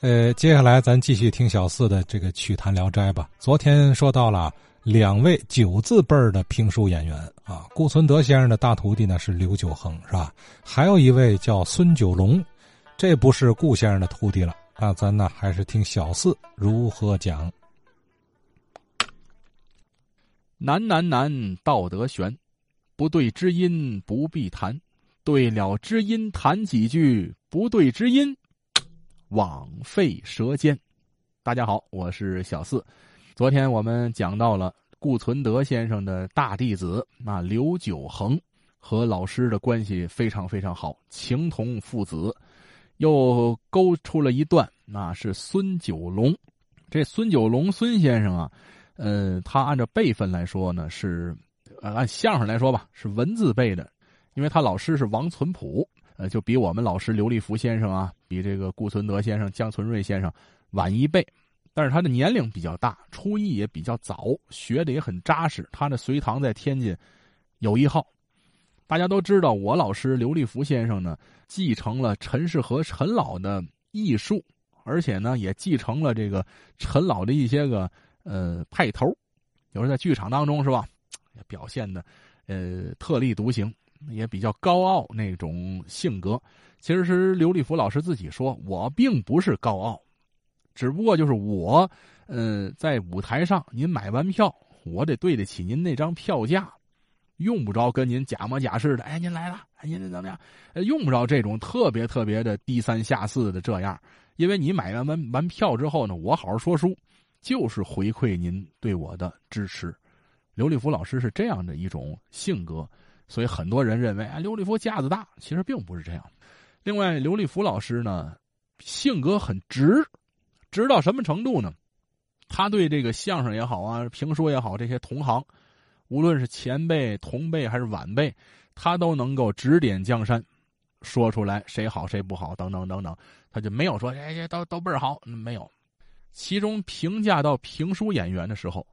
呃，接下来咱继续听小四的这个曲坛聊斋吧。昨天说到了两位九字辈儿的评书演员啊，顾存德先生的大徒弟呢是刘九恒，是吧？还有一位叫孙九龙，这不是顾先生的徒弟了。那咱呢还是听小四如何讲。难难难，道德悬，不对知音不必谈，对了知音谈几句，不对知音。枉费舌尖。大家好，我是小四。昨天我们讲到了顾存德先生的大弟子那刘九恒和老师的关系非常非常好，情同父子。又勾出了一段，那是孙九龙。这孙九龙孙先生啊，呃，他按照辈分来说呢，是按相声来说吧，是文字辈的，因为他老师是王存普。呃，就比我们老师刘立福先生啊，比这个顾存德先生、江存瑞先生晚一辈，但是他的年龄比较大，初艺也比较早，学的也很扎实。他的隋唐在天津有一号，大家都知道。我老师刘立福先生呢，继承了陈氏和陈老的艺术，而且呢，也继承了这个陈老的一些个呃派头，有时候在剧场当中是吧，表现的呃特立独行。也比较高傲那种性格，其实是刘立福老师自己说：“我并不是高傲，只不过就是我，嗯，在舞台上，您买完票，我得对得起您那张票价，用不着跟您假模假式的。哎，您来了，哎，您怎么样？用不着这种特别特别的低三下四的这样，因为你买完完完票之后呢，我好好说书，就是回馈您对我的支持。刘立福老师是这样的一种性格。”所以很多人认为啊，刘立福架子大，其实并不是这样。另外，刘立福老师呢，性格很直，直到什么程度呢？他对这个相声也好啊，评书也好，这些同行，无论是前辈、同辈还是晚辈，他都能够指点江山，说出来谁好谁不好等等等等。他就没有说哎哎都都倍儿好，没有。其中评价到评书演员的时候，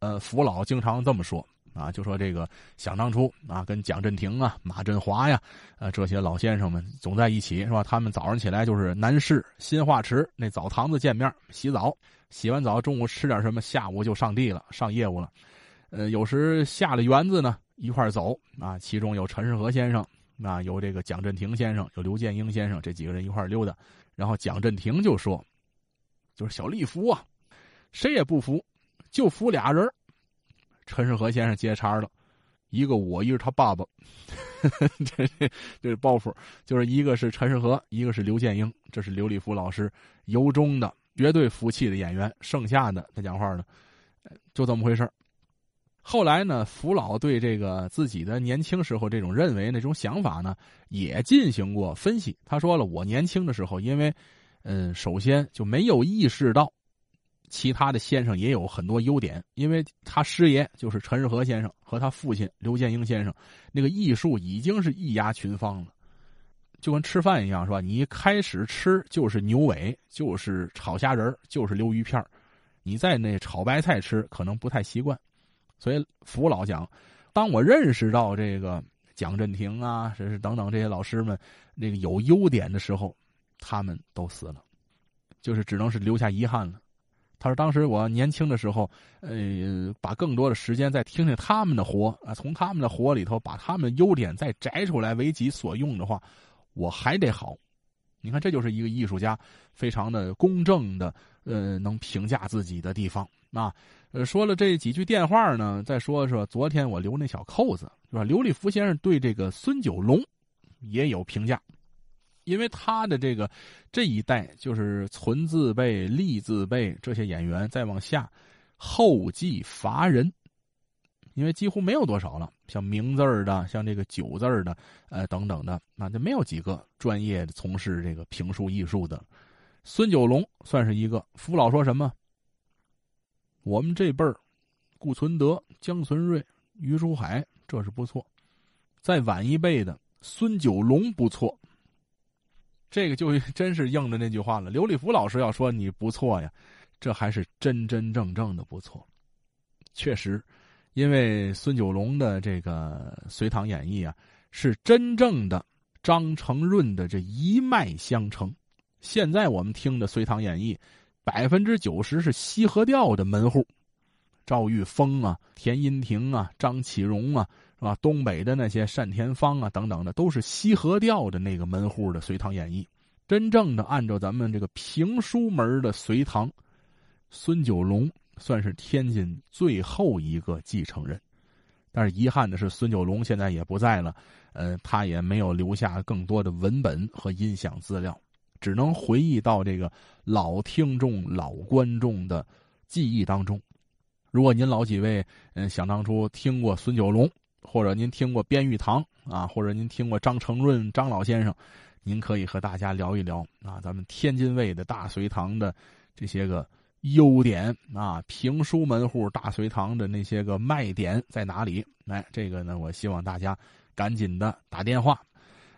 呃，福老经常这么说。啊，就说这个想当初啊，跟蒋振廷啊、马振华呀，呃，这些老先生们总在一起，是吧？他们早上起来就是南市新化池那澡堂子见面洗澡，洗完澡中午吃点什么，下午就上地了，上业务了。呃，有时下了园子呢，一块走啊，其中有陈世和先生，啊，有这个蒋振廷先生，有刘建英先生，这几个人一块溜达。然后蒋振廷就说：“就是小丽服啊，谁也不服，就服俩人。”陈世和先生接茬了，一个我，一个他爸爸，这这这是包袱，就是一个是陈世和，一个是刘建英，这是刘立福老师由衷的绝对服气的演员。剩下的他讲话呢，就这么回事儿后来呢，福老对这个自己的年轻时候这种认为那种想法呢，也进行过分析。他说了，我年轻的时候，因为嗯，首先就没有意识到。其他的先生也有很多优点，因为他师爷就是陈日和先生和他父亲刘建英先生，那个艺术已经是一压群芳了，就跟吃饭一样，是吧？你一开始吃就是牛尾，就是炒虾仁就是溜鱼片你在那炒白菜吃可能不太习惯，所以福老讲，当我认识到这个蒋振廷啊，这是等等这些老师们那个有优点的时候，他们都死了，就是只能是留下遗憾了。他说：“当时我年轻的时候，呃，把更多的时间再听听他们的活啊，从他们的活里头把他们的优点再摘出来为己所用的话，我还得好。你看，这就是一个艺术家非常的公正的，呃，能评价自己的地方啊。呃，说了这几句电话呢，再说说昨天我留那小扣子，是吧？刘立福先生对这个孙九龙也有评价。”因为他的这个这一代就是存字辈、立字辈这些演员，再往下后继乏人，因为几乎没有多少了。像名字的，像这个九字的，呃等等的，那就没有几个专业从事这个评书艺术的。孙九龙算是一个。福老说什么？我们这辈儿，顾存德、江存瑞、于书海，这是不错。再晚一辈的孙九龙不错。这个就 真是应着那句话了。刘立福老师要说你不错呀，这还是真真正正的不错。确实，因为孙九龙的这个《隋唐演义》啊，是真正的张承润的这一脉相承，现在我们听的《隋唐演义》，百分之九十是西河调的门户，赵玉峰啊、田荫庭啊、张启荣啊，是吧？东北的那些单田芳啊等等的，都是西河调的那个门户的《隋唐演义》。真正的按照咱们这个评书门的隋唐，孙九龙算是天津最后一个继承人。但是遗憾的是，孙九龙现在也不在了，呃，他也没有留下更多的文本和音响资料，只能回忆到这个老听众、老观众的记忆当中。如果您老几位嗯想当初听过孙九龙，或者您听过边玉堂啊，或者您听过张成润张老先生，您可以和大家聊一聊啊，咱们天津卫的大隋唐的这些个。优点啊，评书门户大隋唐的那些个卖点在哪里？来，这个呢，我希望大家赶紧的打电话。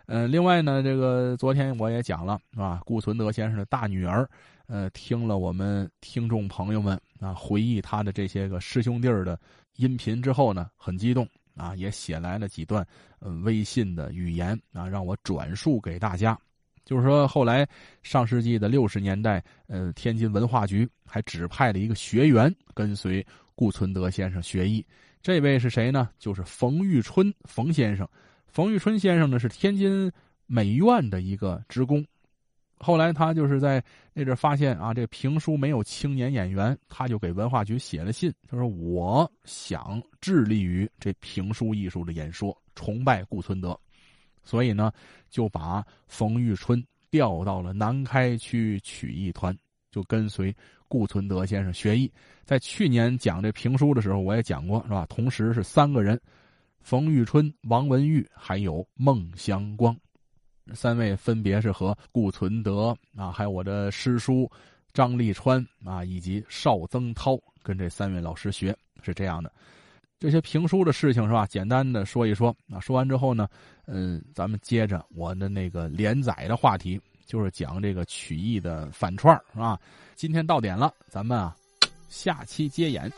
嗯，另外呢，这个昨天我也讲了，是吧？顾存德先生的大女儿，呃，听了我们听众朋友们啊回忆他的这些个师兄弟儿的音频之后呢，很激动啊，也写来了几段嗯微信的语言啊，让我转述给大家。就是说，后来上世纪的六十年代，呃，天津文化局还指派了一个学员跟随顾存德先生学艺。这位是谁呢？就是冯玉春冯先生。冯玉春先生呢是天津美院的一个职工。后来他就是在那阵发现啊，这评书没有青年演员，他就给文化局写了信，他说：“我想致力于这评书艺术的演说，崇拜顾存德。”所以呢，就把冯玉春调到了南开区曲艺团，就跟随顾存德先生学艺。在去年讲这评书的时候，我也讲过，是吧？同时是三个人：冯玉春、王文玉，还有孟祥光，三位分别是和顾存德啊，还有我的师叔张立川啊，以及邵增涛，跟这三位老师学，是这样的。这些评书的事情是吧？简单的说一说啊。说完之后呢，嗯，咱们接着我的那个连载的话题，就是讲这个曲艺的反串是吧？今天到点了，咱们啊，下期接演。